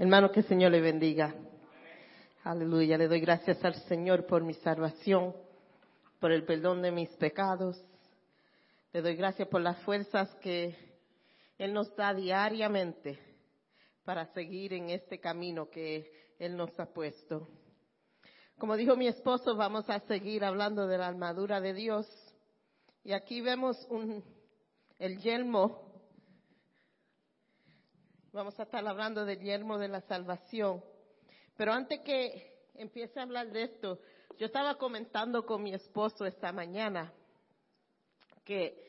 Hermano, que el Señor le bendiga. Aleluya. Le doy gracias al Señor por mi salvación, por el perdón de mis pecados. Le doy gracias por las fuerzas que Él nos da diariamente para seguir en este camino que Él nos ha puesto. Como dijo mi esposo, vamos a seguir hablando de la armadura de Dios. Y aquí vemos un, el yelmo Vamos a estar hablando del yermo de la salvación. Pero antes que empiece a hablar de esto, yo estaba comentando con mi esposo esta mañana que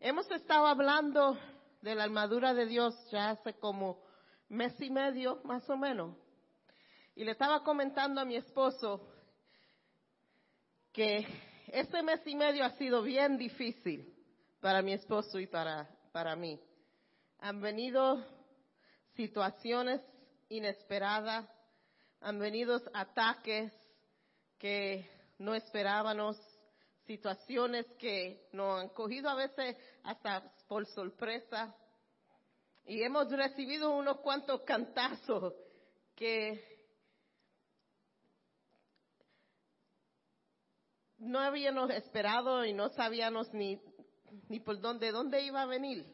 hemos estado hablando de la armadura de Dios ya hace como mes y medio, más o menos. Y le estaba comentando a mi esposo que este mes y medio ha sido bien difícil para mi esposo y para, para mí. Han venido situaciones inesperadas, han venido ataques que no esperábamos, situaciones que nos han cogido a veces hasta por sorpresa. Y hemos recibido unos cuantos cantazos que no habíamos esperado y no sabíamos ni, ni por dónde, dónde iba a venir.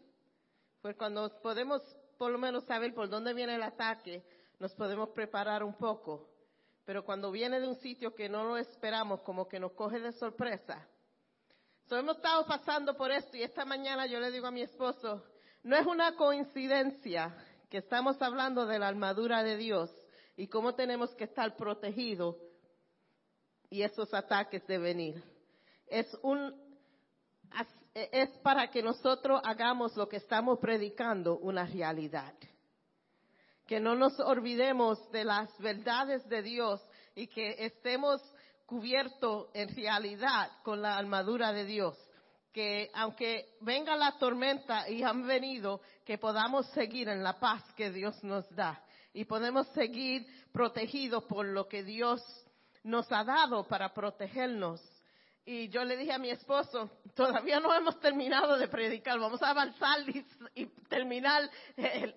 Fue cuando podemos por lo menos saber por dónde viene el ataque, nos podemos preparar un poco. Pero cuando viene de un sitio que no lo esperamos, como que nos coge de sorpresa. So, hemos estado pasando por esto y esta mañana yo le digo a mi esposo, no es una coincidencia que estamos hablando de la armadura de Dios y cómo tenemos que estar protegidos y esos ataques de venir. Es un es para que nosotros hagamos lo que estamos predicando una realidad. Que no nos olvidemos de las verdades de Dios y que estemos cubiertos en realidad con la armadura de Dios. Que aunque venga la tormenta y han venido, que podamos seguir en la paz que Dios nos da y podemos seguir protegidos por lo que Dios nos ha dado para protegernos y yo le dije a mi esposo, todavía no hemos terminado de predicar, vamos a avanzar y, terminar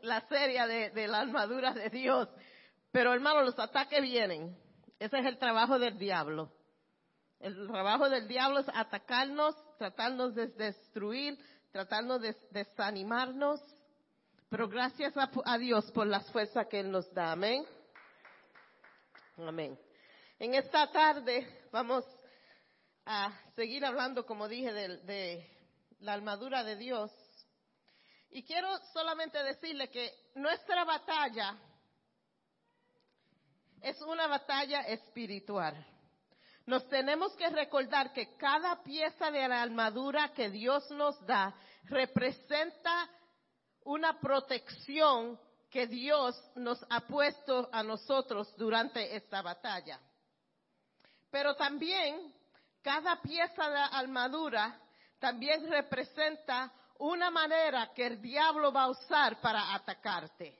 la serie de, de, la armadura de Dios. Pero hermano, los ataques vienen. Ese es el trabajo del diablo. El trabajo del diablo es atacarnos, tratarnos de destruir, tratarnos de desanimarnos. Pero gracias a, a Dios por las fuerzas que Él nos da. Amén. Amén. En esta tarde vamos a seguir hablando, como dije, de, la armadura de Dios. Y quiero solamente decirle que nuestra batalla es una batalla espiritual. Nos tenemos que recordar que cada pieza de la armadura que Dios nos da representa una protección que Dios nos ha puesto a nosotros durante esta batalla. Pero también cada pieza de armadura también representa una manera que el diablo va a usar para atacarte.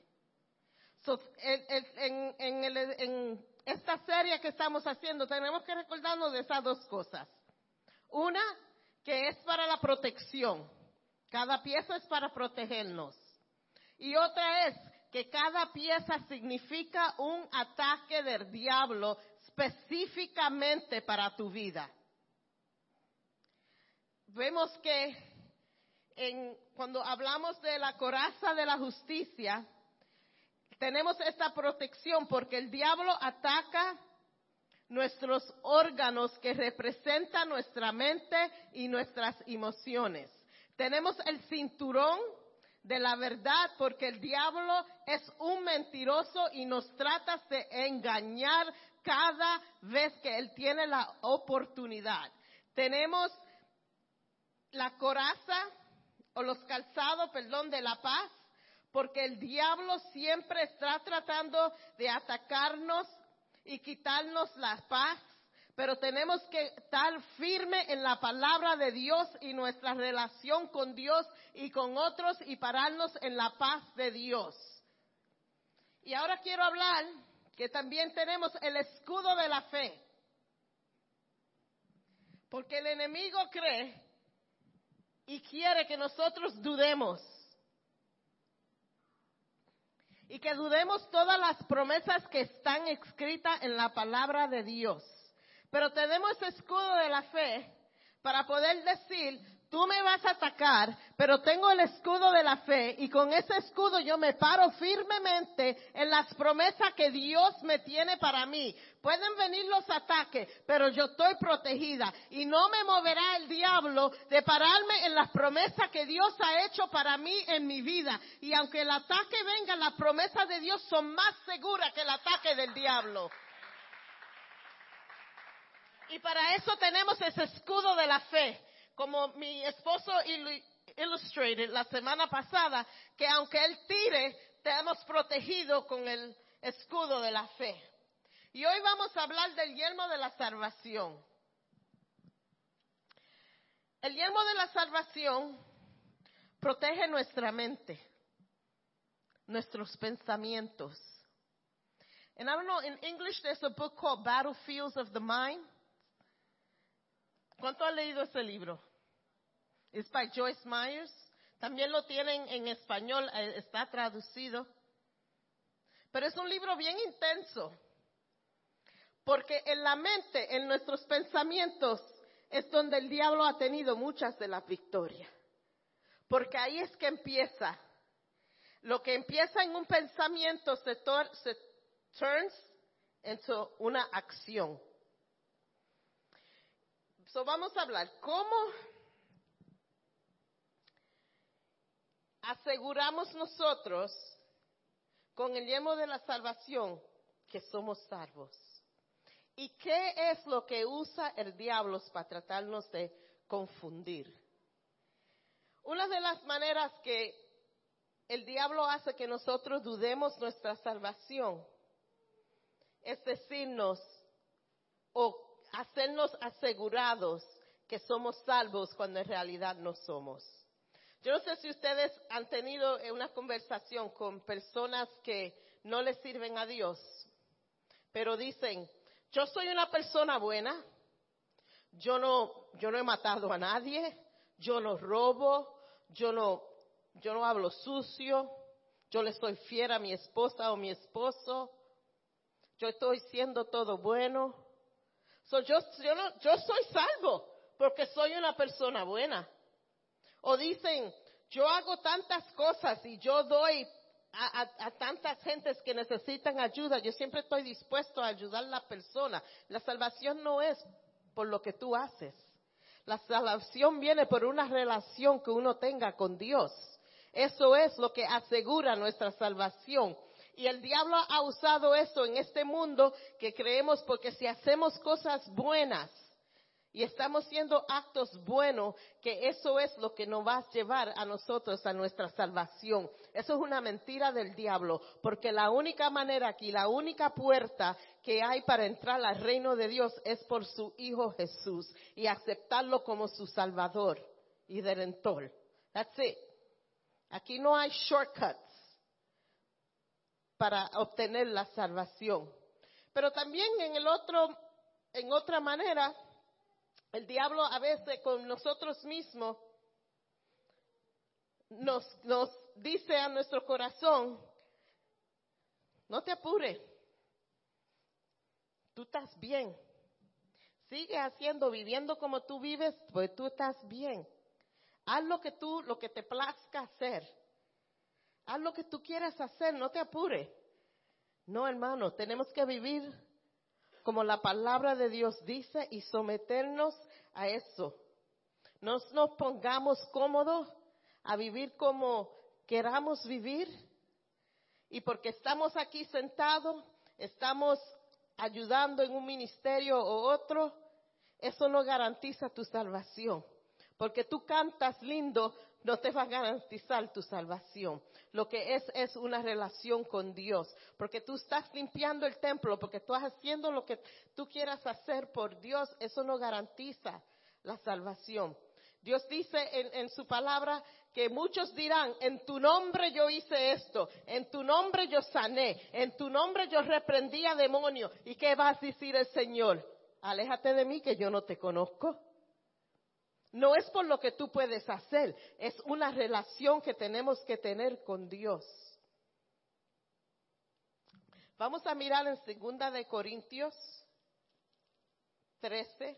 en, esta serie que estamos haciendo tenemos que recordarnos de esas dos cosas. Una, que es para la protección. Cada pieza es para protegernos. Y otra es que cada pieza significa un ataque del diablo específicamente para tu vida vemos que en, cuando hablamos de la coraza de la justicia, tenemos esta protección porque el diablo ataca nuestros órganos que representan nuestra mente y nuestras emociones. Tenemos el cinturón de la verdad porque el diablo es un mentiroso y nos trata de engañar cada vez que él tiene la oportunidad. Tenemos la coraza o los calzados, perdón, de la paz, porque el diablo siempre está tratando de atacarnos y quitarnos la paz, pero tenemos que estar firme en la palabra de Dios y nuestra relación con Dios y con otros y pararnos en la paz de Dios. Y ahora quiero hablar que también tenemos el escudo de la fe. Porque el enemigo cree y quiere que nosotros dudemos. y que dudemos todas las promesas que están escritas en la palabra de Dios. Pero tenemos escudo de la fe para poder decir, tú me vas a atacar, pero tengo el escudo de la fe y con ese escudo yo me paro firmemente en las promesas que Dios me tiene para mí. Pueden venir los ataques, pero yo estoy protegida y no me moverá el diablo de pararme en las promesas que Dios ha hecho para mí en mi vida. Y aunque el ataque venga, las promesas de Dios son más seguras que el ataque del diablo. Y para eso tenemos ese escudo de la fe como mi esposo illustrated la semana pasada, que aunque él tire, te hemos protegido con el escudo de la fe. Y hoy vamos a hablar del yelmo de la salvación. El yelmo de la salvación protege nuestra mente, nuestros pensamientos. And I don't know, in English there's a book called Battlefields of the Mind. ¿Cuánto ha leído ese libro? Es by Joyce Myers. También lo tienen en español, eh, está traducido. Pero es un libro bien intenso. Porque en la mente, en nuestros pensamientos, es donde el diablo ha tenido muchas de las victorias. Porque ahí es que empieza. Lo que empieza en un pensamiento se, se turns into una acción. So vamos a hablar cómo aseguramos nosotros con el yemo de la salvación que somos salvos. ¿Y qué es lo que usa el diablo para tratarnos de confundir? Una de las maneras que el diablo hace que nosotros dudemos nuestra salvación es decirnos o hacernos asegurados que somos salvos cuando en realidad no somos. Yo no sé si ustedes han tenido una conversación con personas que no le sirven a Dios, pero dicen, yo soy una persona buena, yo no, no he matado a nadie, yo no robo, yo no, no hablo sucio, yo le soy fiel a mi esposa o mi esposo, yo estoy siendo todo bueno. yo, yo, yo soy salvo porque soy una persona buena. O dicen, yo hago tantas cosas y yo doy a, tantas gentes que necesitan ayuda, yo siempre estoy dispuesto a ayudar a la persona. La salvación no es por lo que tú haces. La salvación viene por una relación que uno tenga con Dios. Eso es lo que asegura nuestra salvación. Y el diablo ha usado eso en este mundo que creemos porque si hacemos cosas buenas, y estamos haciendo actos buenos, que eso es lo que nos va a llevar a nosotros a nuestra salvación. Eso es una mentira del diablo, porque la única manera aquí, la única puerta que hay para entrar al reino de Dios es por su Hijo Jesús y aceptarlo como su Salvador y Redentor. That's it. Aquí no hay shortcuts para obtener la salvación. Pero también en el otro, en otra manera, el diablo a veces con nosotros mismos nos, nos dice a nuestro corazón, no te apures, tú estás bien. Sigue haciendo, viviendo como tú vives, pues tú estás bien. Haz lo que tú, lo que te plazca hacer. Haz lo que tú quieras hacer, no te apures. No, hermano, tenemos que vivir como la palabra de Dios dice y someternos a eso. No nos pongamos cómodos a vivir como queramos vivir y porque estamos aquí sentados, estamos ayudando en un ministerio o otro, eso no garantiza tu salvación. Porque tú cantas lindo, no te va a garantizar tu salvación. Lo que es es una relación con Dios. Porque tú estás limpiando el templo, porque tú estás haciendo lo que tú quieras hacer por Dios, eso no garantiza la salvación. Dios dice en, en, su palabra que muchos dirán, en tu nombre yo hice esto, en tu nombre yo sané, en tu nombre yo reprendí a demonios. ¿Y qué va a decir el Señor? Aléjate de mí que yo no te conozco. No es por lo que tú puedes hacer, es una relación que tenemos que tener con Dios. Vamos a mirar en segunda de Corintios 13.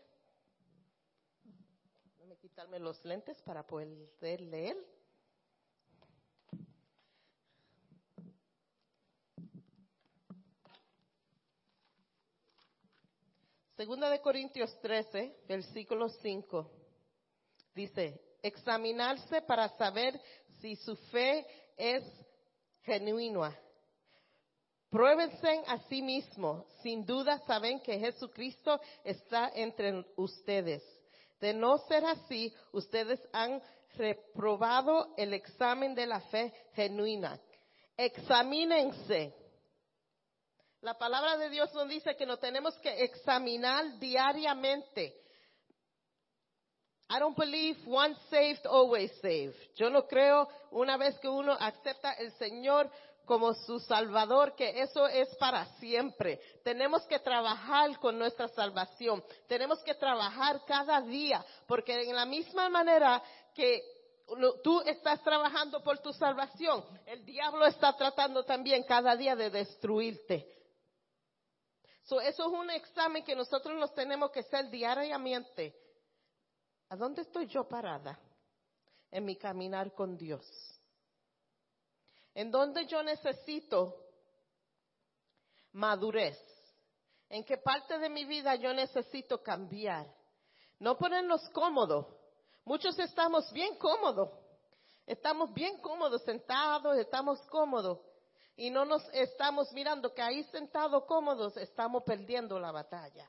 Déjame quitarme los lentes para poder leer. Segunda de Corintios 13, versículo 5. Dice, examinarse para saber si su fe es genuina. Pruébense a sí mismos. Sin duda saben que Jesucristo está entre ustedes. De no ser así, ustedes han reprobado el examen de la fe genuina. Examínense la palabra de Dios nos dice que nos tenemos que examinar diariamente. I don't believe once saved, always saved. Yo no creo una vez que uno acepta el Señor como su Salvador, que eso es para siempre. Tenemos que trabajar con nuestra salvación. Tenemos que trabajar cada día, porque en la misma manera que tú estás trabajando por tu salvación, el diablo está tratando también cada día de destruirte. So, eso es un examen que nosotros nos tenemos que hacer diariamente. ¿A dónde estoy yo parada en mi caminar con Dios? ¿En dónde yo necesito madurez? ¿En qué parte de mi vida yo necesito cambiar? No ponernos cómodos. Muchos estamos bien cómodos. Estamos bien cómodos, sentados, estamos cómodos y no nos estamos mirando que ahí sentados cómodos estamos perdiendo la batalla.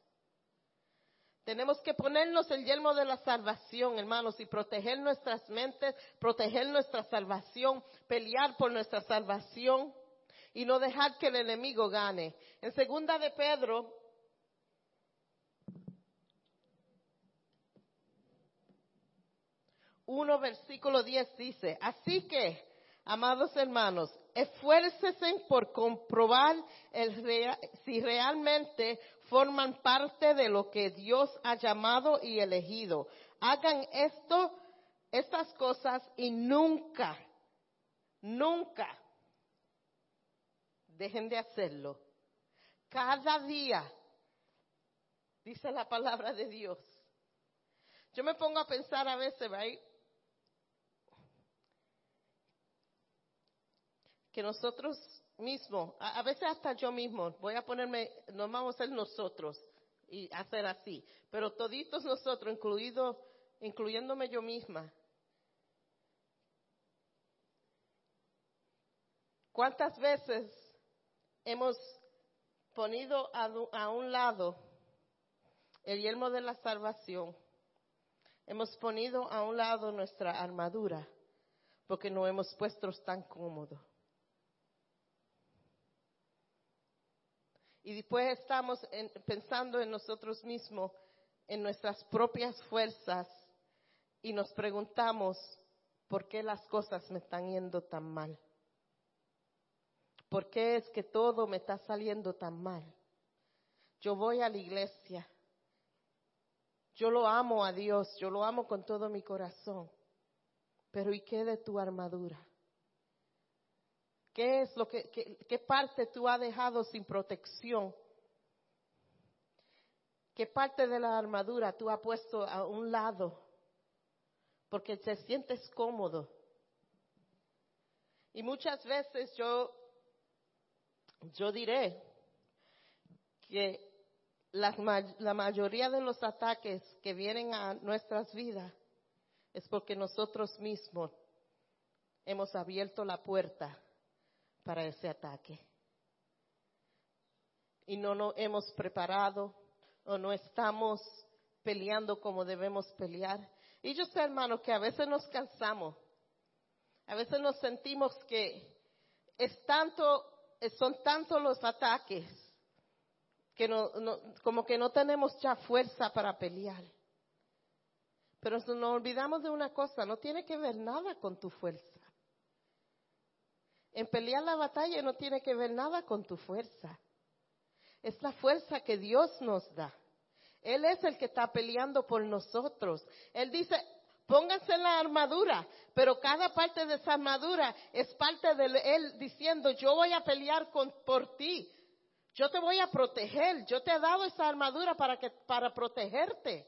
Tenemos que ponernos el yelmo de la salvación, hermanos, y proteger nuestras mentes, proteger nuestra salvación, pelear por nuestra salvación y no dejar que el enemigo gane. En segunda de Pedro, uno versículo 10 dice, así que, amados hermanos, esfuércese por comprobar si realmente forman parte de lo que Dios ha llamado y elegido. Hagan esto, estas cosas y nunca, nunca dejen de hacerlo. Cada día, dice la palabra de Dios. Yo me pongo a pensar a veces, ¿right? que nosotros mismos, a, veces hasta yo mismo, voy a ponerme, no vamos a ser nosotros y hacer así, pero toditos nosotros, incluido, incluyéndome yo misma, ¿cuántas veces hemos ponido a, a un lado el yelmo de la salvación? Hemos ponido a un lado nuestra armadura porque no hemos puesto tan cómodos. Y después estamos pensando en nosotros mismos, en nuestras propias fuerzas, y nos preguntamos, ¿por qué las cosas me están yendo tan mal? ¿Por qué es que todo me está saliendo tan mal? Yo voy a la iglesia. Yo lo amo a Dios, yo lo amo con todo mi corazón. Pero ¿y qué de tu armadura? ¿Qué es lo que, qué, parte tú has dejado sin protección? ¿Qué parte de la armadura tú has puesto a un lado? Porque te sientes cómodo. Y muchas veces yo, yo diré que la, la mayoría de los ataques que vienen a nuestras vidas es porque nosotros mismos hemos abierto la puerta para ese ataque. Y no nos hemos preparado o no estamos peleando como debemos pelear. Y yo sé, hermano, que a veces nos cansamos. A veces nos sentimos que es tanto, son tantos los ataques que no, como que no tenemos ya fuerza para pelear. Pero nos olvidamos de una cosa, no tiene que ver nada con tu fuerza. En pelear la batalla no tiene que ver nada con tu fuerza. Es la fuerza que Dios nos da. Él es el que está peleando por nosotros. Él dice, pónganse la armadura, pero cada parte de esa armadura es parte de Él diciendo, yo voy a pelear por ti. Yo te voy a proteger. Yo te he dado esa armadura para que para protegerte.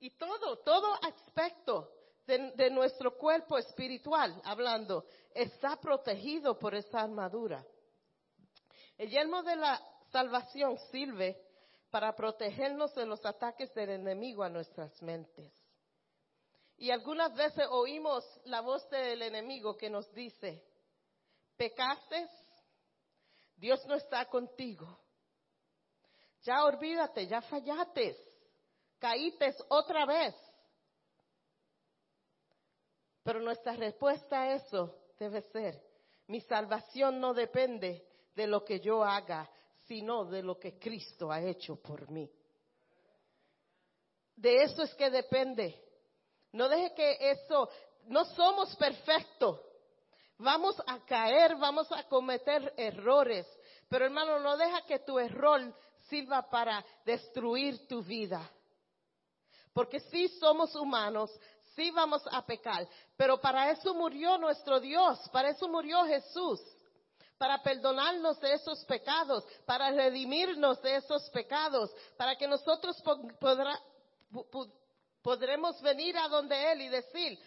Y todo, todo aspecto de, nuestro cuerpo espiritual, hablando, está protegido por esa armadura. El yelmo de la salvación sirve para protegernos de los ataques del enemigo a nuestras mentes. Y algunas veces oímos la voz del enemigo que nos dice, pecaste, Dios no está contigo. Ya olvídate, ya fallaste, caíste otra vez. Pero nuestra respuesta a eso debe ser, mi salvación no depende de lo que yo haga, sino de lo que Cristo ha hecho por mí. De eso es que depende. No deje que eso, no somos perfectos. Vamos a caer, vamos a cometer errores. Pero hermano, no deja que tu error sirva para destruir tu vida. Porque si somos humanos, sí vamos a pecar. Pero para eso murió nuestro Dios, para eso murió Jesús para perdonarnos de esos pecados, para redimirnos de esos pecados, para que nosotros podremos venir a donde Él y decir,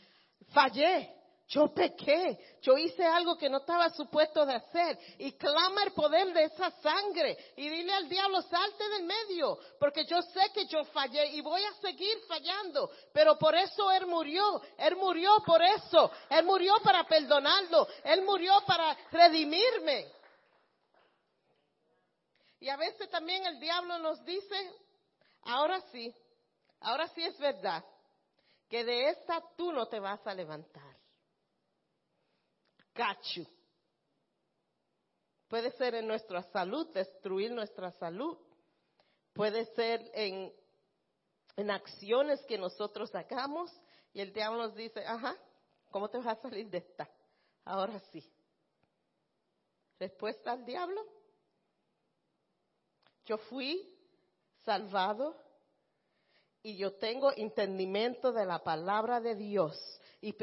fallé, yo pequé, yo hice algo que no estaba supuesto de hacer. Y clama el poder de esa sangre y dile al diablo, salte del medio, porque yo sé que yo fallé y voy a seguir fallando, pero por eso Él murió, Él murió por eso, Él murió para perdonarlo, Él murió para redimirme. Y a veces también el diablo nos dice, ahora sí, ahora sí es verdad, que de esta tú no te vas a levantar. Puede ser en nuestra salud, destruir nuestra salud. Puede ser en, en acciones que nosotros hagamos y el diablo nos dice, ajá, ¿cómo te vas a salir de esta? Ahora sí. Respuesta al diablo. Yo fui salvado y yo tengo entendimiento de la palabra de Dios y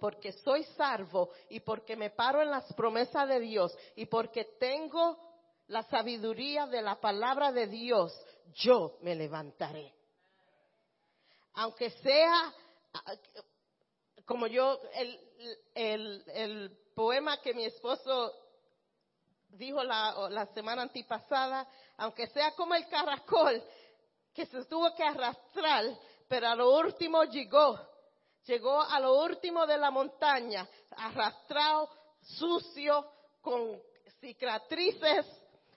porque soy salvo y porque me paro en las promesas de Dios y porque tengo la sabiduría de la palabra de Dios, yo me levantaré. Aunque sea como yo, el, el, el poema que mi esposo dijo la, la semana antipasada, aunque sea como el caracol que se tuvo que arrastrar, pero a lo último llegó llegó a lo último de la montaña, arrastrado, sucio, con cicatrices,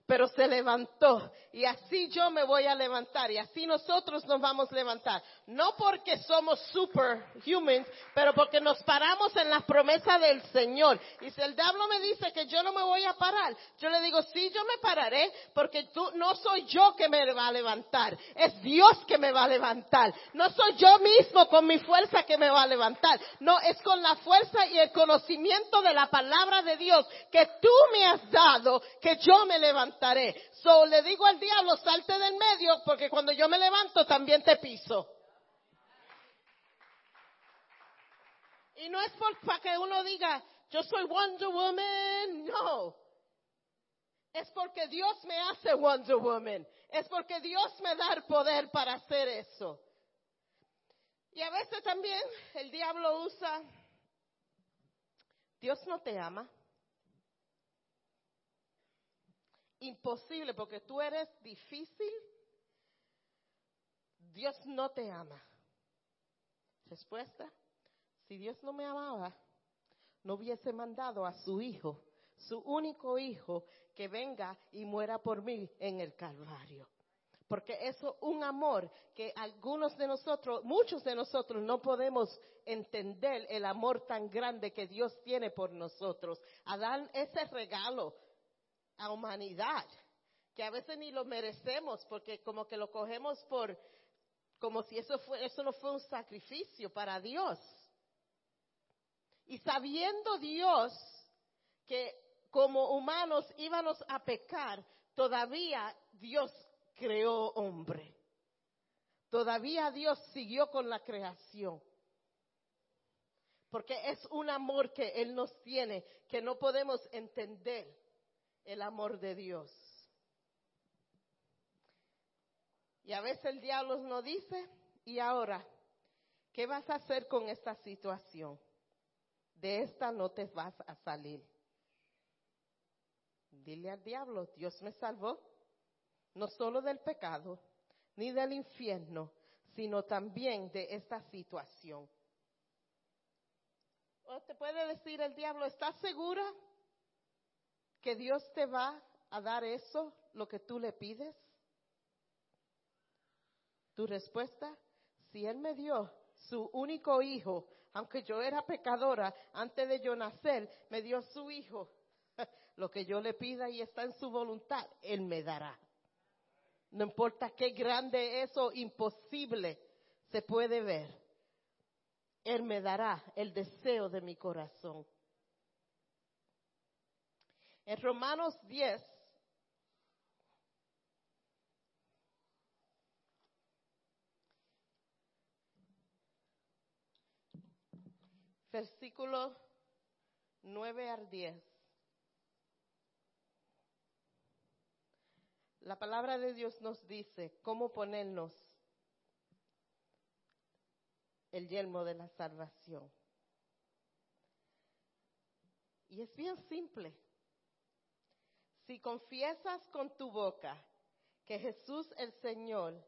pero se levantó. Y así yo me voy a levantar y así nosotros nos vamos a levantar. No porque somos superhumans, pero porque nos paramos en la promesa del Señor. Y si el diablo me dice que yo no me voy a parar, yo le digo, sí, yo me pararé porque tú, no soy yo que me va a levantar, es Dios que me va a levantar. No soy yo mismo con mi fuerza que me va a levantar. No, es con la fuerza y el conocimiento de la palabra de Dios que tú me has dado que yo me levantaré. So le digo al diablo, salte del medio, porque cuando yo me levanto también te piso. Y no es por, para que uno diga, yo soy Wonder Woman, no. Es porque Dios me hace Wonder Woman. Es porque Dios me da el poder para hacer eso. Y a veces también el diablo usa, Dios no te ama. Imposible porque tú eres difícil, Dios no te ama. Respuesta, si Dios no me amaba, no hubiese mandado a su hijo, su único hijo, que venga y muera por mí en el Calvario. Porque eso es un amor que algunos de nosotros, muchos de nosotros no podemos entender el amor tan grande que Dios tiene por nosotros. A dar ese regalo a humanidad, que a veces ni lo merecemos porque como que lo cogemos por, como si eso, fue, eso no fue un sacrificio para Dios. Y sabiendo Dios que como humanos íbamos a pecar, todavía Dios creó hombre. Todavía Dios siguió con la creación. Porque es un amor que Él nos tiene que no podemos entender. El amor de Dios. Y a veces el diablo nos dice, ¿y ahora qué vas a hacer con esta situación? De esta no te vas a salir. Dile al diablo, Dios me salvó, no solo del pecado, ni del infierno, sino también de esta situación. O te puede decir el diablo, ¿estás segura que Dios te va a dar eso, lo que tú le pides? Tu respuesta, si Él me dio su único hijo, aunque yo era pecadora, antes de yo nacer, me dio su hijo, lo que yo le pida y está en su voluntad, Él me dará. No importa qué grande eso imposible se puede ver. Él me dará el deseo de mi corazón. En Romanos 10, versículo 9 al 10. La palabra de Dios nos dice cómo ponernos el yelmo de la salvación. Y es bien simple. Si confiesas con tu boca que Jesús el Señor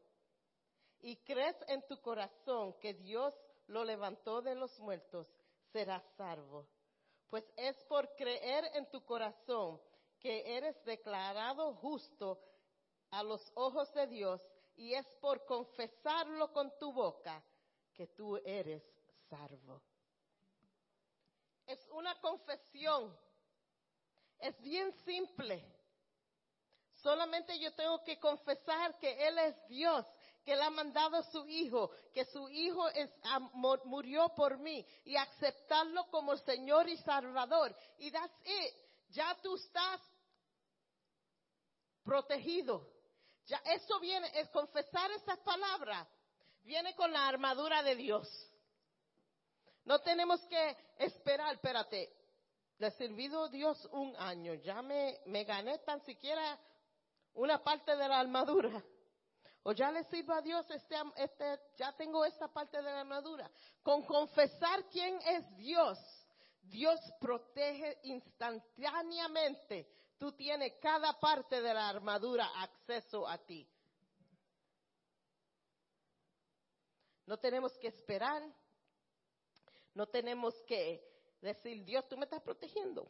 y crees en tu corazón que Dios lo levantó de los muertos, serás salvo. Pues es por creer en tu corazón que eres declarado justo a los ojos de Dios y es por confesarlo con tu boca que tú eres salvo. Es una confesión. Es bien simple. Solamente yo tengo que confesar que Él es Dios, que Él ha mandado a su Hijo, que su Hijo es, murió por mí y aceptarlo como Señor y Salvador. Y that's it. Ya tú estás protegido. Ya eso viene, es confesar esas palabras viene con la armadura de Dios. No tenemos que esperar, espérate, le he servido Dios un año, ya me, me gané tan siquiera una parte de la armadura. O ya le sirvo a Dios, este, este, ya tengo esta parte de la armadura. Con confesar quién es Dios, Dios protege instantáneamente. Tú tienes cada parte de la armadura acceso a ti. No tenemos que esperar. No tenemos que decir, Dios, tú me estás protegiendo.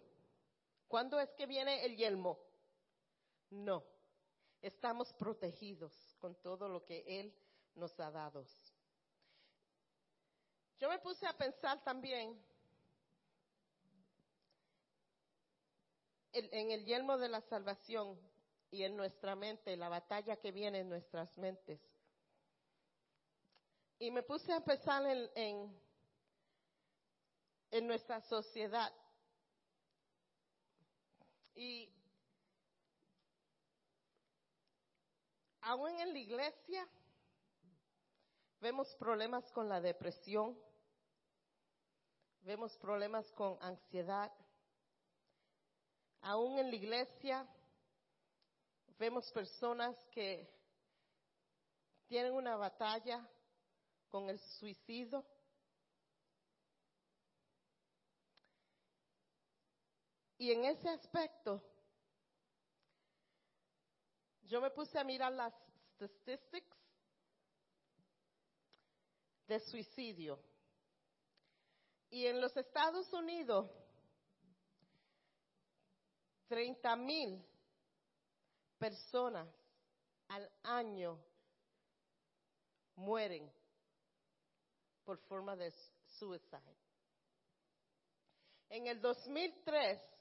¿Cuándo es que viene el yelmo? No. Estamos protegidos con todo lo que Él nos ha dado. Yo me puse a pensar también en el yelmo de la salvación y en nuestra mente, la batalla que viene en nuestras mentes. Y me puse a pensar en, en, nuestra sociedad. Y aún en la iglesia vemos problemas con la depresión, vemos problemas con ansiedad. Aún en la iglesia vemos personas que tienen una batalla con el suicidio. Y en ese aspecto, yo me puse a mirar las statistics de suicidio. Y en los Estados Unidos, 30 mil personas al año mueren por forma de suicide. En el 2003,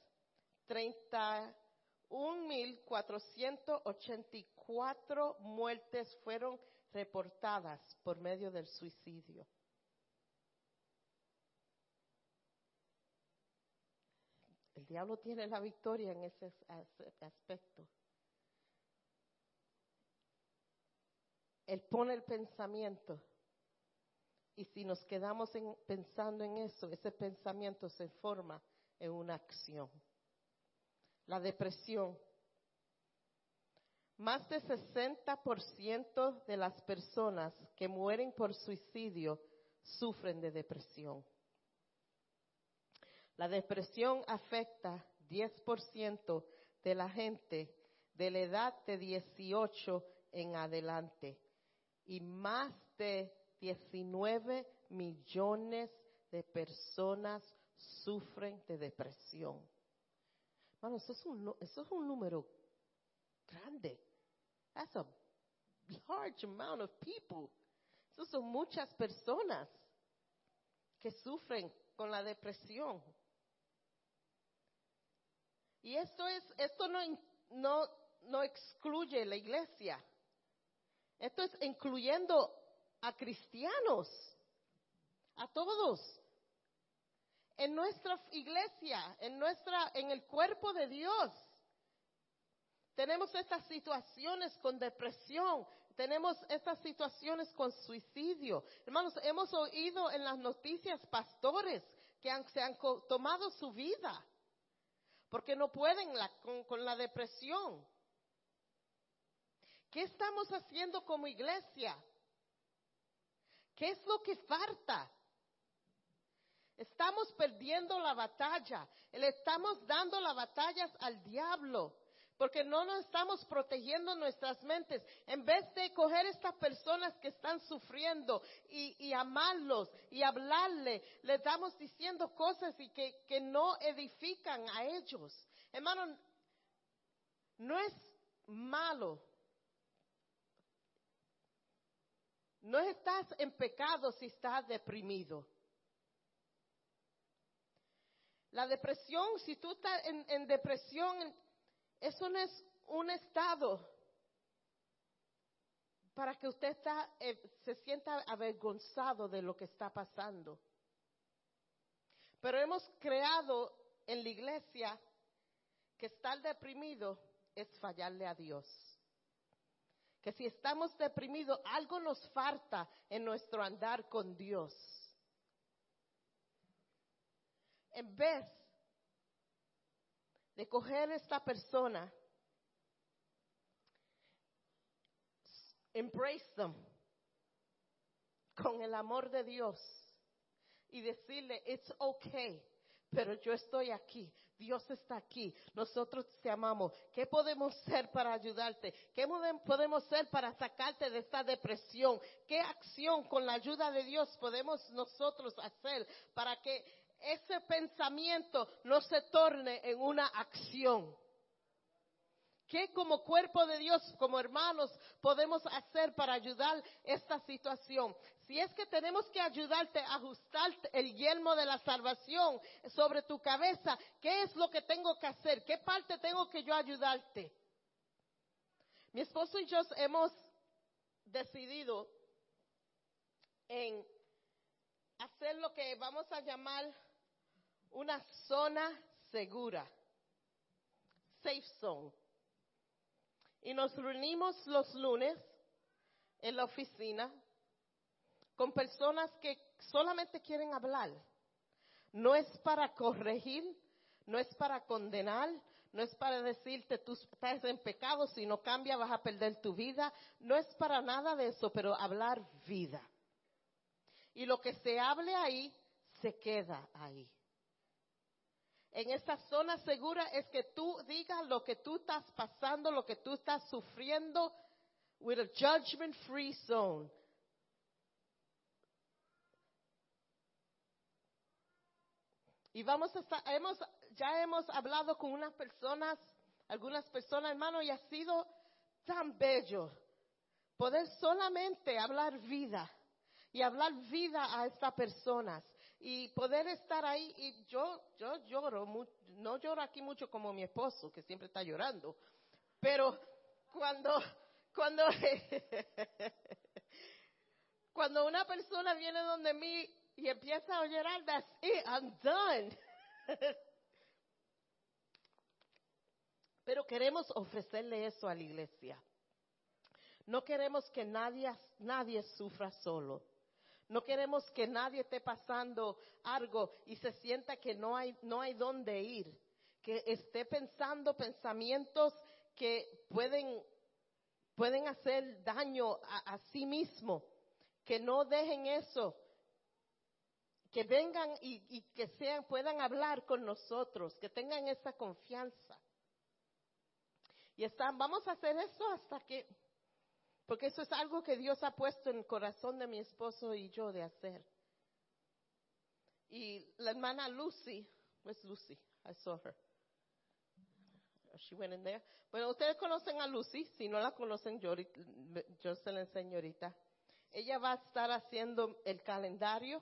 31.484 muertes fueron reportadas por medio del suicidio. El diablo tiene la victoria en ese aspecto. Él pone el pensamiento y si nos quedamos pensando en eso, ese pensamiento se forma en una acción. La depresión. Más de 60% de las personas que mueren por suicidio sufren de depresión. La depresión afecta 10% de la gente de la edad de 18 en adelante y más de 19 millones de personas sufren de depresión. Bueno, eso es un, eso es un número grande. That's a large amount of people. Eso son muchas personas que sufren con la depresión. Y esto es, esto no, no, no excluye la iglesia. Esto es incluyendo a cristianos, a todos. En nuestra iglesia, en nuestra, en el cuerpo de Dios. Tenemos estas situaciones con depresión, tenemos estas situaciones con suicidio. Hermanos, hemos oído en las noticias pastores que se han tomado su vida porque no pueden con, con la depresión. ¿Qué estamos haciendo como iglesia? ¿Qué es lo que falta? Estamos perdiendo la batalla. Le estamos dando las batallas al diablo. Porque no nos estamos protegiendo nuestras mentes. En vez de coger estas personas que están sufriendo y, amarlos y hablarle, le estamos diciendo cosas y que, que no edifican a ellos. Hermano, no es malo. No estás en pecado si estás deprimido. La depresión, si tú estás en, depresión, eso no es un estado para que usted eh, se sienta avergonzado de lo que está pasando. Pero hemos creado en la iglesia que estar deprimido es fallarle a Dios. Que si estamos deprimidos, algo nos falta en nuestro andar con Dios. En vez de coger esta persona, embrace them con el amor de Dios y decirle, it's okay, pero yo estoy aquí, Dios está aquí, nosotros te amamos. ¿Qué podemos hacer para ayudarte? ¿Qué podemos hacer para sacarte de esta depresión? ¿Qué acción con la ayuda de Dios podemos nosotros hacer para que ese pensamiento no se torne en una acción. ¿Qué como cuerpo de Dios, como hermanos, podemos hacer para ayudar esta situación? Si es que tenemos que ayudarte a ajustar el yelmo de la salvación sobre tu cabeza, ¿qué es lo que tengo que hacer? ¿Qué parte tengo que yo ayudarte? Mi esposo y yo hemos decidido en hacer lo que vamos a llamar una zona segura, safe zone. Y nos reunimos los lunes en la oficina con personas que solamente quieren hablar. No es para corregir, no es para condenar, no es para decirte tú estás en pecado, si no cambia vas a perder tu vida. No es para nada de eso, pero hablar vida. Y lo que se hable ahí, se queda ahí en esta zona segura es que tú digas lo que tú estás pasando, lo que tú estás sufriendo, with a judgment free zone. Y vamos a estar, hemos, ya hemos hablado con unas personas, algunas personas, hermano, y ha sido tan bello poder solamente hablar vida y hablar vida a estas personas y poder estar ahí y yo yo lloro no lloro aquí mucho como mi esposo que siempre está llorando pero cuando cuando cuando una persona viene donde mí y empieza a llorar that's it I'm done. Pero queremos ofrecerle eso a la iglesia. No queremos que nadie nadie sufra solo no queremos que nadie esté pasando algo y se sienta que no hay, no hay dónde ir. que esté pensando pensamientos que pueden, pueden hacer daño a, sí mismo, que no dejen eso, que vengan y, y, que sean, puedan hablar con nosotros, que tengan esa confianza. Y están, vamos a hacer eso hasta que, porque eso es algo que Dios ha puesto en el corazón de mi esposo y yo de hacer. Y la hermana Lucy, where's Lucy? I saw her. She went in there. Bueno, ustedes conocen a Lucy, si no la conocen, yo, yo se la enseño ahorita. Ella va a estar haciendo el calendario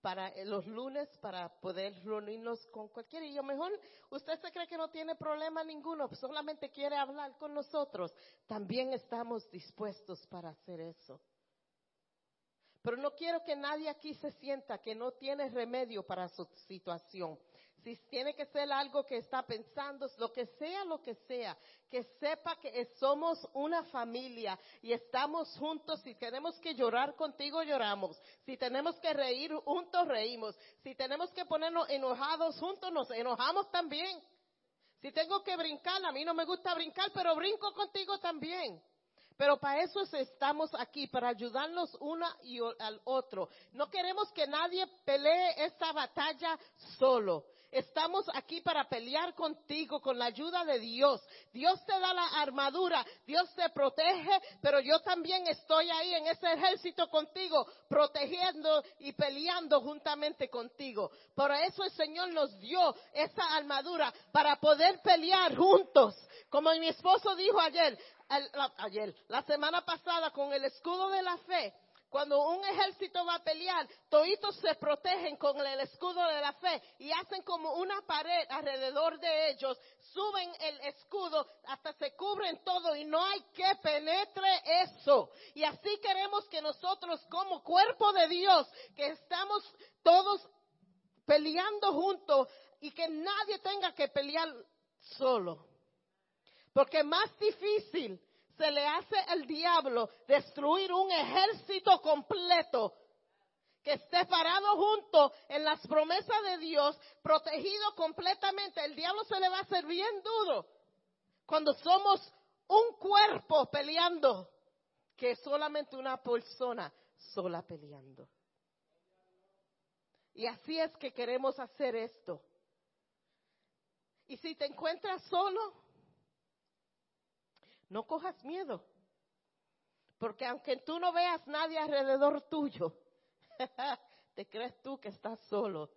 para los lunes para poder reunirnos con cualquiera. Y a lo mejor usted se cree que no tiene problema ninguno, solamente quiere hablar con nosotros. También estamos dispuestos para hacer eso. Pero no quiero que nadie aquí se sienta que no tiene remedio para su situación si tiene que ser algo que está pensando, lo que sea, lo que sea, que sepa que somos una familia y estamos juntos. Si tenemos que llorar contigo, lloramos. Si tenemos que reír juntos, reímos. Si tenemos que ponernos enojados juntos, nos enojamos también. Si tengo que brincar, a mí no me gusta brincar, pero brinco contigo también. Pero para eso estamos aquí, para ayudarnos una y al otro. No queremos que nadie pelee esta batalla solo. Estamos aquí para pelear contigo con la ayuda de Dios. Dios te da la armadura, Dios te protege, pero yo también estoy ahí en ese ejército contigo, protegiendo y peleando juntamente contigo. Por eso el Señor nos dio esa armadura para poder pelear juntos. Como mi esposo dijo ayer, ayer, la semana pasada con el escudo de la fe, cuando un ejército va a pelear, toditos se protegen con el escudo de la fe y hacen como una pared alrededor de ellos, suben el escudo hasta se cubren todo y no hay que penetre eso. Y así queremos que nosotros como cuerpo de Dios, que estamos todos peleando juntos y que nadie tenga que pelear solo. Porque más difícil se le hace al diablo destruir un ejército completo que esté parado junto en las promesas de Dios, protegido completamente. El diablo se le va a hacer bien duro cuando somos un cuerpo peleando, que solamente una persona sola peleando. Y así es que queremos hacer esto. Y si te encuentras solo, no cojas miedo. Porque aunque tú no veas nadie alrededor tuyo, te crees tú que estás solo.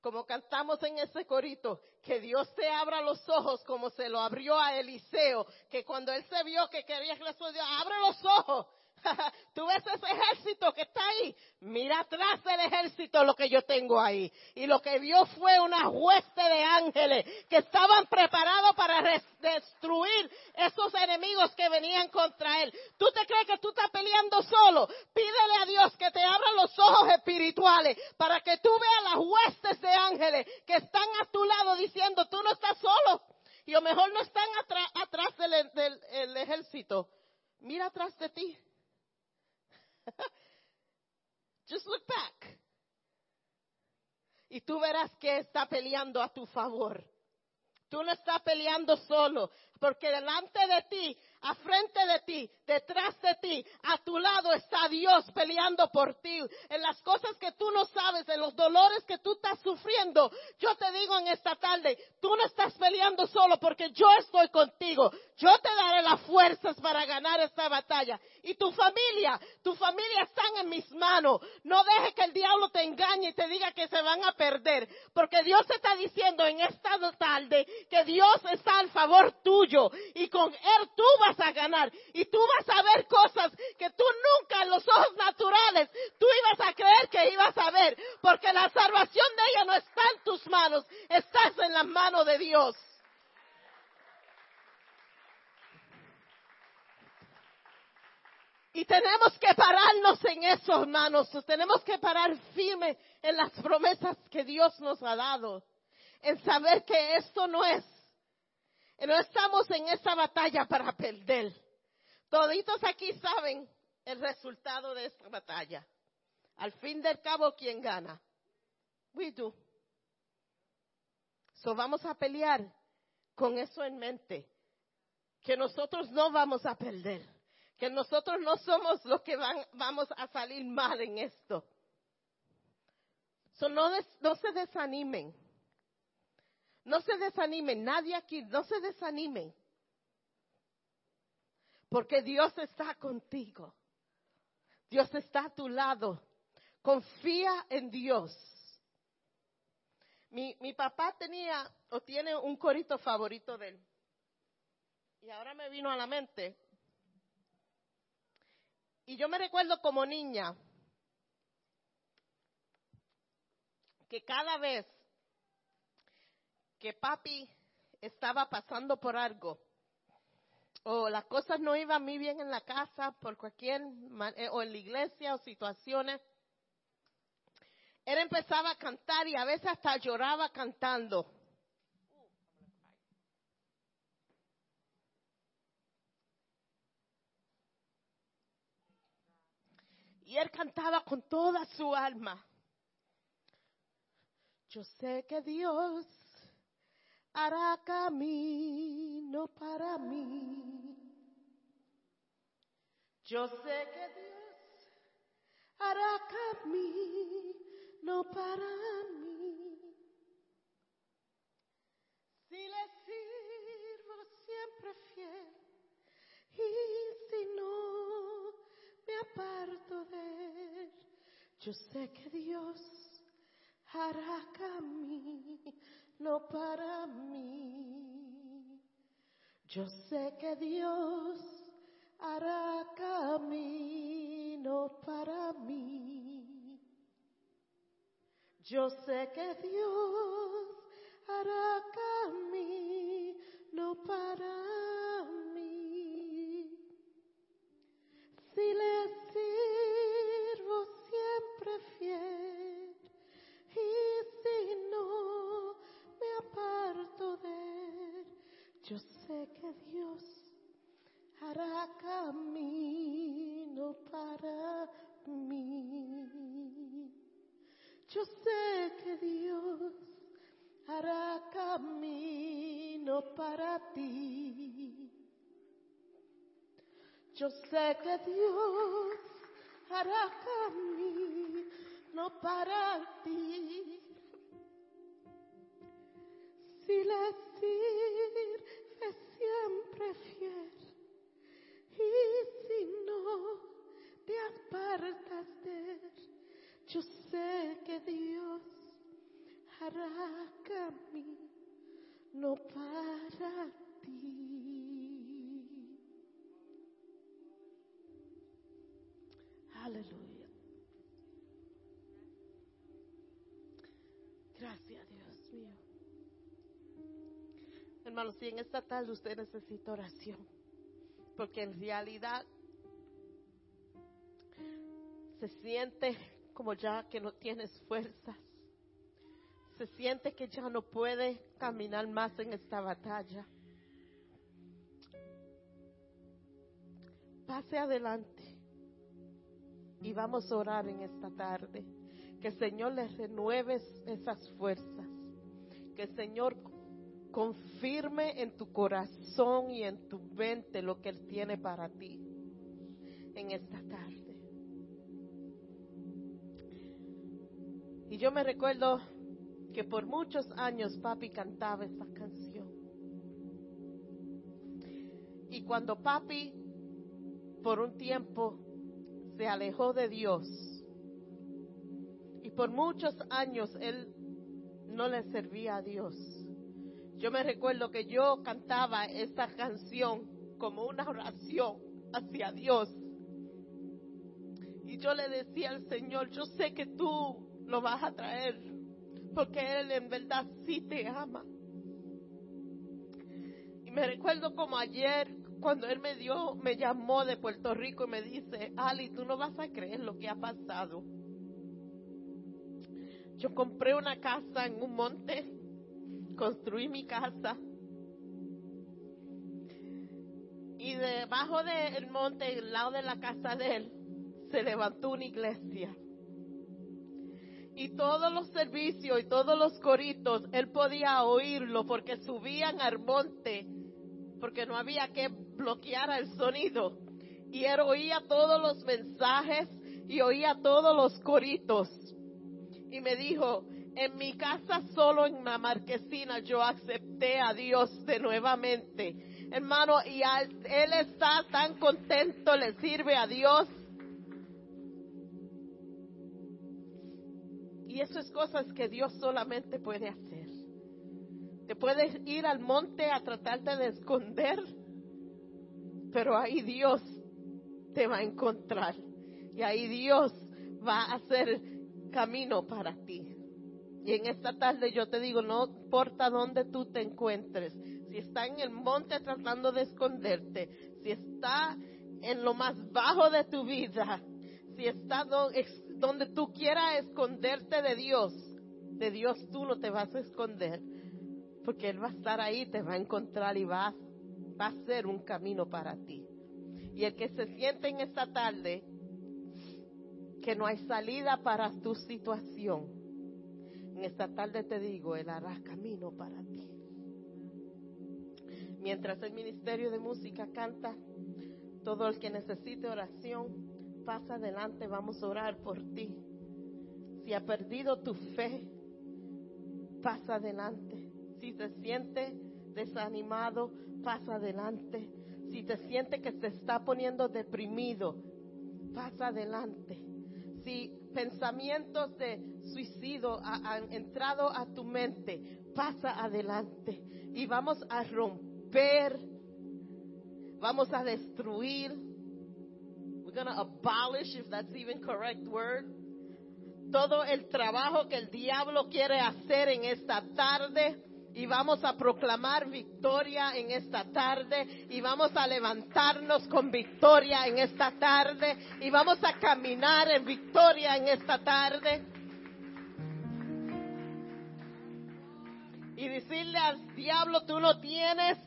Como cantamos en ese corito, que Dios te abra los ojos como se lo abrió a Eliseo, que cuando él se vio que quería que Dios, abre los ojos Tú ves ese ejército que está ahí. Mira atrás del ejército lo que yo tengo ahí. Y lo que vio fue una hueste de ángeles que estaban preparados para destruir esos enemigos que venían contra él. ¿Tú te crees que tú estás peleando solo? Pídele a Dios que te abra los ojos espirituales para que tú veas las huestes de ángeles que están a tu lado diciendo, tú no estás solo. Y a lo mejor no están atrás del ejército. Mira atrás de ti. Just look back. Y tú verás que está peleando a tu favor. Tú no estás peleando solo, porque delante de ti a frente de ti, detrás de ti, a tu lado está Dios peleando por ti. En las cosas que tú no sabes, en los dolores que tú estás sufriendo, yo te digo en esta tarde, tú no estás peleando solo porque yo estoy contigo. Yo te daré las fuerzas para ganar esta batalla. Y tu familia, tu familia están en mis manos. No dejes que el diablo te engañe y te diga que se van a perder. Porque Dios está diciendo en esta tarde que Dios está al favor tuyo. Y con Él tú vas a ganar y tú vas a ver cosas que tú nunca en los ojos naturales tú ibas a creer que ibas a ver, porque la salvación de ella no está en tus manos, estás en las manos de Dios. Y tenemos que pararnos en eso, hermanos. Tenemos que parar firme en las promesas que Dios nos ha dado. En saber que esto no es no estamos en esa batalla para perder. Toditos aquí saben el resultado de esta batalla. Al fin del cabo, ¿quién gana? We do. So vamos a pelear con eso en mente. Que nosotros no vamos a perder. Que nosotros no somos los que van, vamos a salir mal en esto. So no, no se desanimen. No se desanimen. Nadie aquí, no se desanimen. Porque Dios está contigo. Dios está a tu lado. Confía en Dios. Mi, mi papá tenía o tiene un corito favorito de él. Y ahora me vino a la mente. Y yo me recuerdo como niña que cada vez que papi estaba pasando por algo, o las cosas no iban muy bien en la casa por cualquier, eh, o en la iglesia o situaciones, él empezaba a cantar y a veces hasta lloraba cantando. Y él cantaba con toda su alma. Yo sé que Dios hará camino para mí. Yo sé que Dios hará camino no para mí. Si le sirvo siempre fiel y si no me aparto de él, yo sé que Dios hará camino para mí. Yo sé que Dios hará camino para mí. Yo sé que Dios hará camino para mí. Si le sirvo siempre fiel yo sé que Dios hará camino para mí. Yo sé que Dios hará camino para ti. Yo sé que Dios hará camino para ti. Si le sirve siempre fiel y si no te apartas de él yo sé que Dios hará camino para ti. Aleluya. Hermanos, si en esta tarde usted necesita oración, porque en realidad se siente como ya que no tienes fuerzas. Se siente que ya no puede caminar más en esta batalla. Pase adelante y vamos a orar en esta tarde. Que el Señor le renueve esas fuerzas. Que el Señor confirme en tu corazón y en tu mente lo que Él tiene para ti en esta tarde. Y yo me recuerdo que por muchos años papi cantaba esta canción. Y cuando papi por un tiempo se alejó de Dios y por muchos años él no le servía a Dios. Yo me recuerdo que yo cantaba esta canción como una oración hacia Dios. Y yo le decía al Señor, yo sé que tú lo vas a traer, porque Él en verdad sí te ama. Y me recuerdo como ayer, cuando Él me dio, me llamó de Puerto Rico y me dice, Ali, tú no vas a creer lo que ha pasado. Yo compré una casa en un monte, construí mi casa. Y debajo del monte, al lado de la casa de él, se levantó una iglesia. Y todos los servicios y todos los coritos, él podía oírlo porque subían al monte, porque no había que bloquear el sonido. Y él oía todos los mensajes y oía todos los coritos. Y me dijo, en mi casa solo en la marquesina yo acepté a Dios de nuevamente. Hermano, y él está tan contento, le sirve a Dios Y eso es cosas que Dios solamente puede hacer. Te puedes ir al monte a tratarte de esconder, pero ahí Dios te va a encontrar. Y ahí Dios va a hacer camino para ti. Y en esta tarde yo te digo, no importa dónde tú te encuentres, si está en el monte tratando de esconderte, si está en lo más bajo de tu vida, si está donde tú quieras esconderte de Dios, de Dios tú no te vas a esconder, porque Él va a estar ahí, te va a encontrar y va, va a ser un camino para ti. Y el que se siente en esta tarde que no hay salida para tu situación, en esta tarde te digo, Él hará camino para ti. Mientras el Ministerio de Música canta, todo el que necesite oración, pasa adelante, vamos a orar por ti. Si ha perdido tu fe, pasa adelante. Si te siente desanimado, pasa adelante. Si te siente que se está poniendo deprimido, pasa adelante. Si pensamientos de suicidio han entrado a tu mente, pasa adelante. Y vamos a romper, vamos a destruir going to abolish, if that's even correct word, todo el trabajo que el diablo quiere hacer en esta tarde. Y vamos a proclamar victoria en esta tarde. Y vamos a levantarnos con victoria en esta tarde. Y vamos a caminar en victoria en esta tarde. Y decirle al diablo, tú no tienes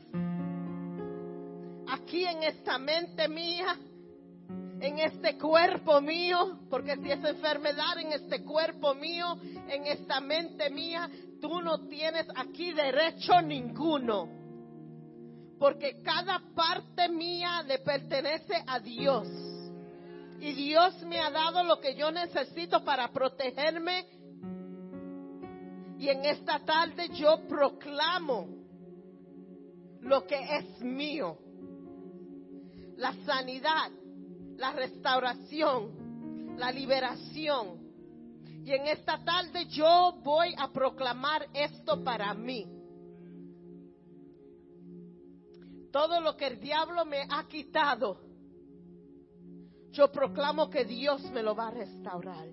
aquí en esta mente mía en este cuerpo mío, porque si es enfermedad en este cuerpo mío, en esta mente mía, tú no tienes aquí derecho ninguno. Porque cada parte mía le pertenece a Dios. Y Dios me ha dado lo que yo necesito para protegerme. Y en esta tarde yo proclamo lo que es mío. La sanidad, la restauración, la liberación. Y en esta tarde yo voy a proclamar esto para mí. Todo lo que el diablo me ha quitado, yo proclamo que Dios me lo va a restaurar.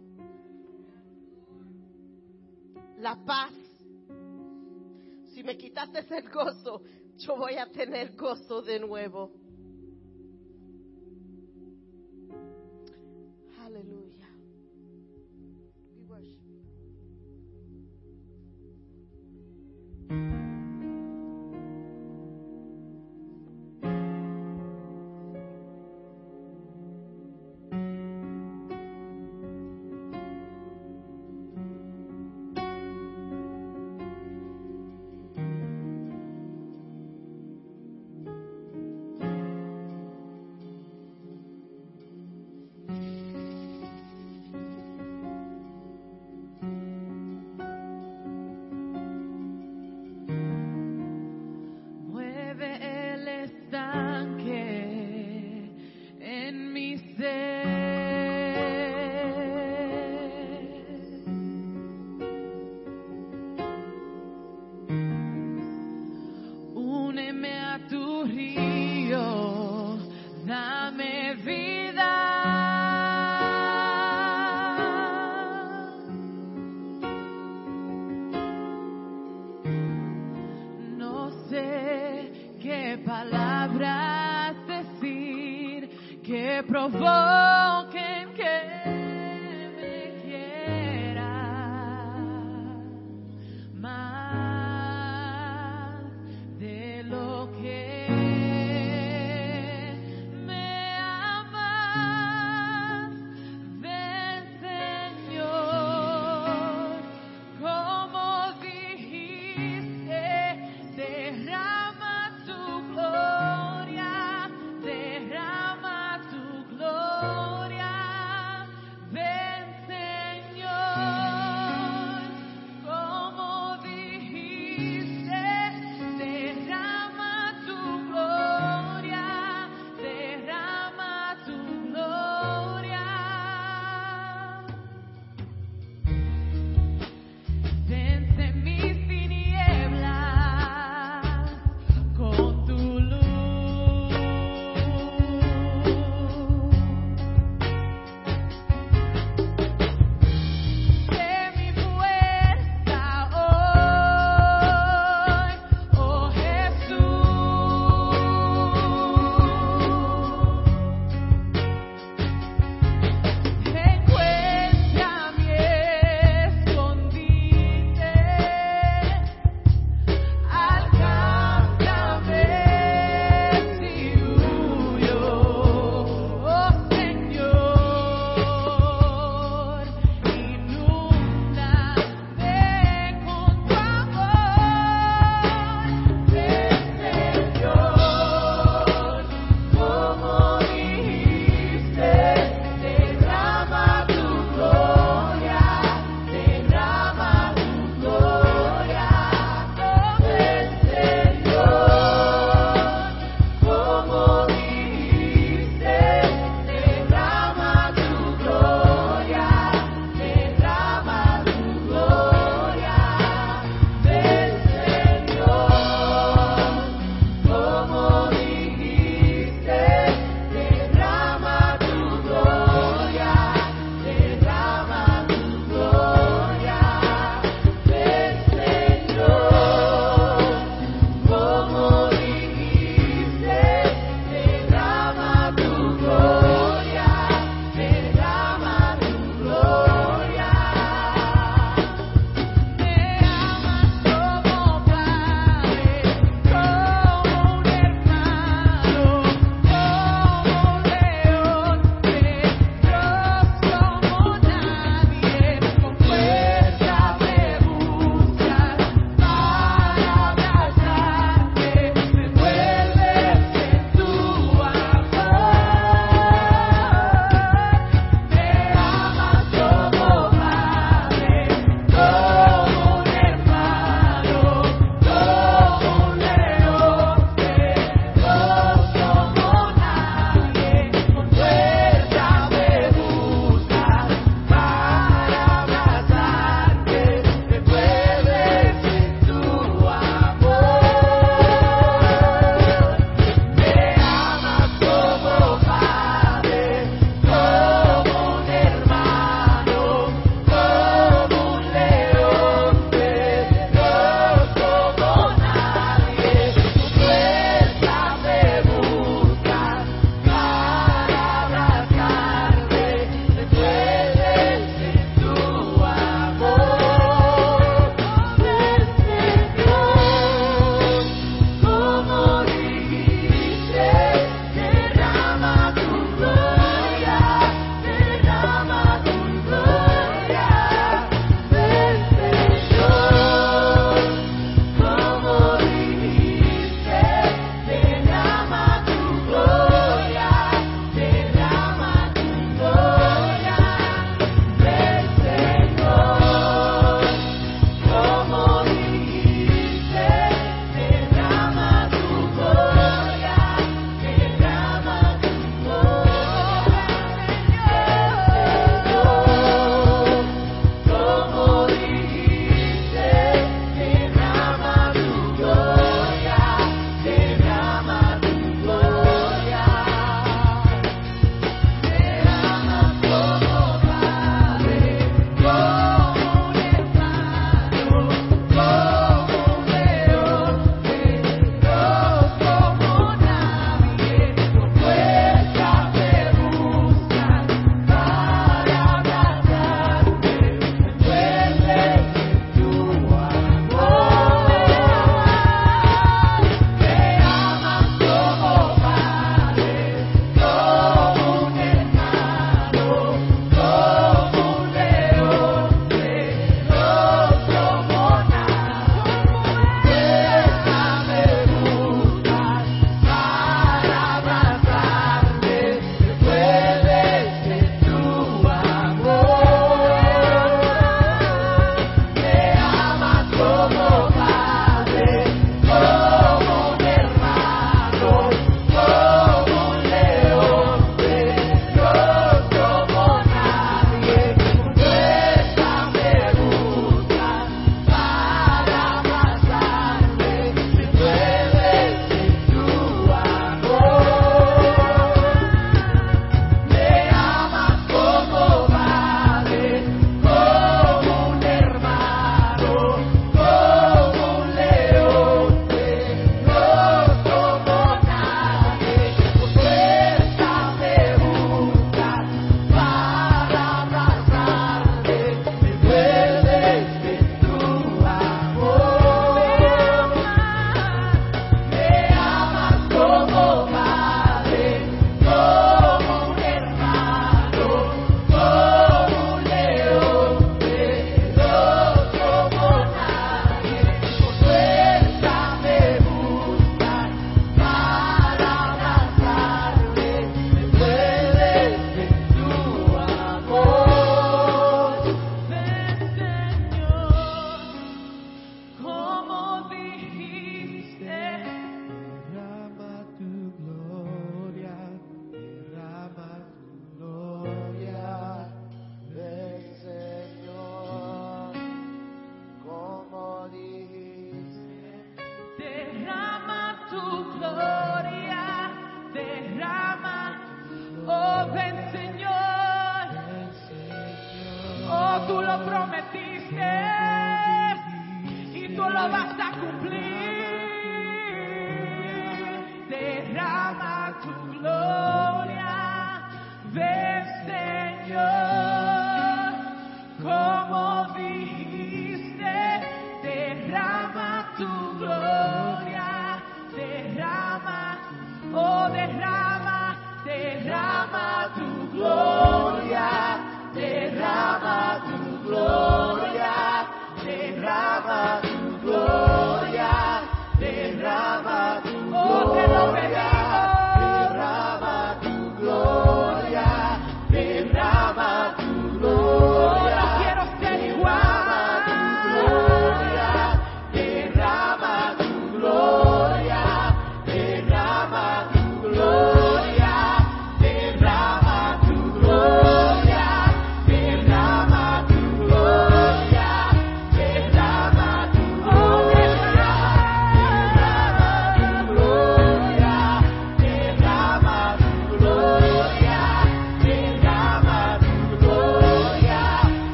La paz. Si me quitaste el gozo, yo voy a tener gozo de nuevo.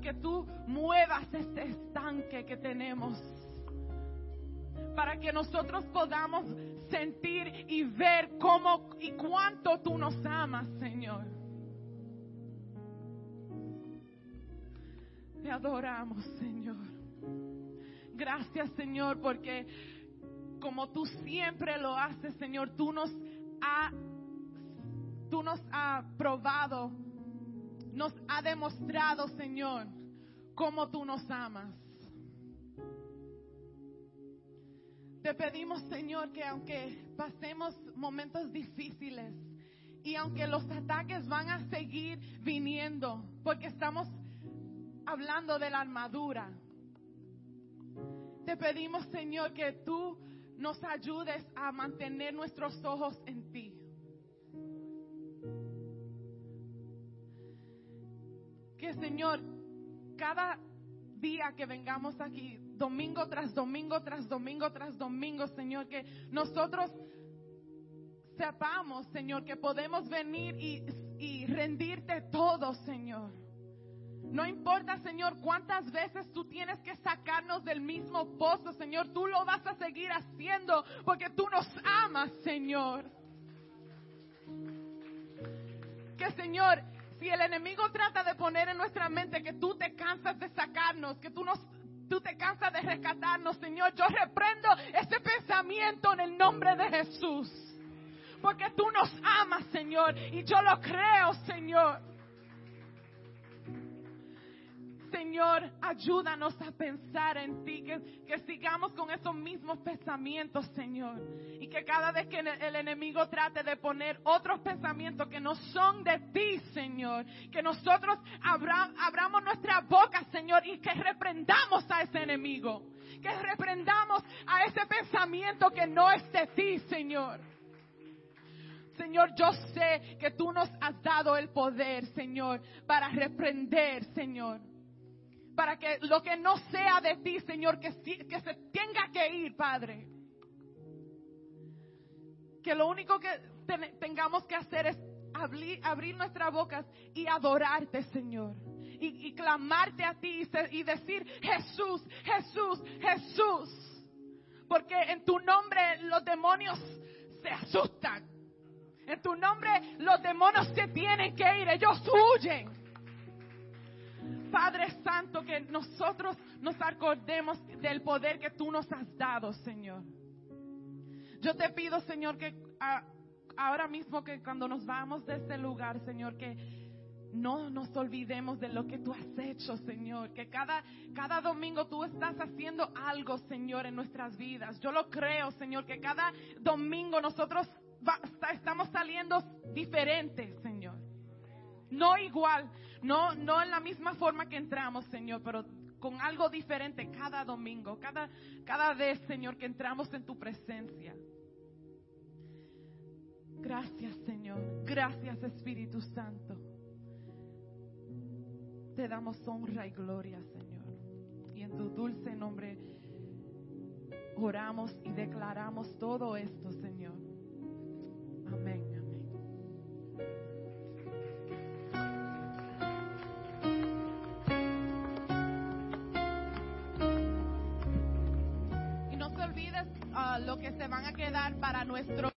Que tú muevas este estanque que tenemos. Para que nosotros podamos sentir y ver cómo y cuánto tú nos amas, Señor. Te adoramos, Señor. Gracias, Señor, porque como tú siempre lo haces, Señor, tú nos ha tú nos ha probado nos ha demostrado, Señor, cómo tú nos amas. Te pedimos, Señor, que aunque pasemos momentos difíciles y aunque los ataques van a seguir viniendo, porque estamos hablando de la armadura, te pedimos, Señor, que tú nos ayudes a mantener nuestros ojos en ti. Que Señor, cada día que vengamos aquí, domingo tras domingo, tras domingo, tras domingo, Señor, que nosotros sepamos, Señor, que podemos venir y, y rendirte todo, Señor. No importa, Señor, cuántas veces tú tienes que sacarnos del mismo pozo, Señor. Tú lo vas a seguir haciendo porque tú nos amas, Señor. Que, Señor, si el enemigo trata de poner en nuestra mente que tú te cansas de sacarnos, que tú nos tú te cansas de rescatarnos, Señor, yo reprendo ese pensamiento en el nombre de Jesús. Porque tú nos amas, Señor, y yo lo creo, Señor. Señor, ayúdanos a pensar en ti, que, sigamos con esos mismos pensamientos, Señor. Y que cada vez que el enemigo trate de poner otros pensamientos que no son de ti, Señor, que nosotros abramos nuestra boca, Señor, y que reprendamos a ese enemigo. Que reprendamos a ese pensamiento que no es de ti, Señor. Señor, yo sé que tú nos has dado el poder, Señor, para reprender, Señor para que lo que no sea de ti, Señor, que, que se tenga que ir, Padre. Que lo único que tengamos que hacer es abrir, abrir nuestras bocas y adorarte, Señor. Y, clamarte a ti y, y decir, Jesús, Jesús, Jesús. Porque en tu nombre los demonios se asustan. En tu nombre los demonios se tienen que ir, ellos huyen. Padre Santo, que nosotros nos acordemos del poder que tú nos has dado, Señor. Yo te pido, Señor, que ahora mismo que cuando nos vamos de este lugar, Señor, que no nos olvidemos de lo que tú has hecho, Señor. Que cada, cada domingo tú estás haciendo algo, Señor, en nuestras vidas. Yo lo creo, Señor, que cada domingo nosotros estamos saliendo diferentes, Señor. No igual, no, no en la misma forma que entramos, Señor, pero con algo diferente cada domingo, cada, cada vez, Señor, que entramos en tu presencia. Gracias, Señor. Gracias, Espíritu Santo. Te damos honra y gloria, Señor. Y en tu dulce nombre oramos y declaramos todo esto, Señor. Amén. Lo que se van a quedar para nuestro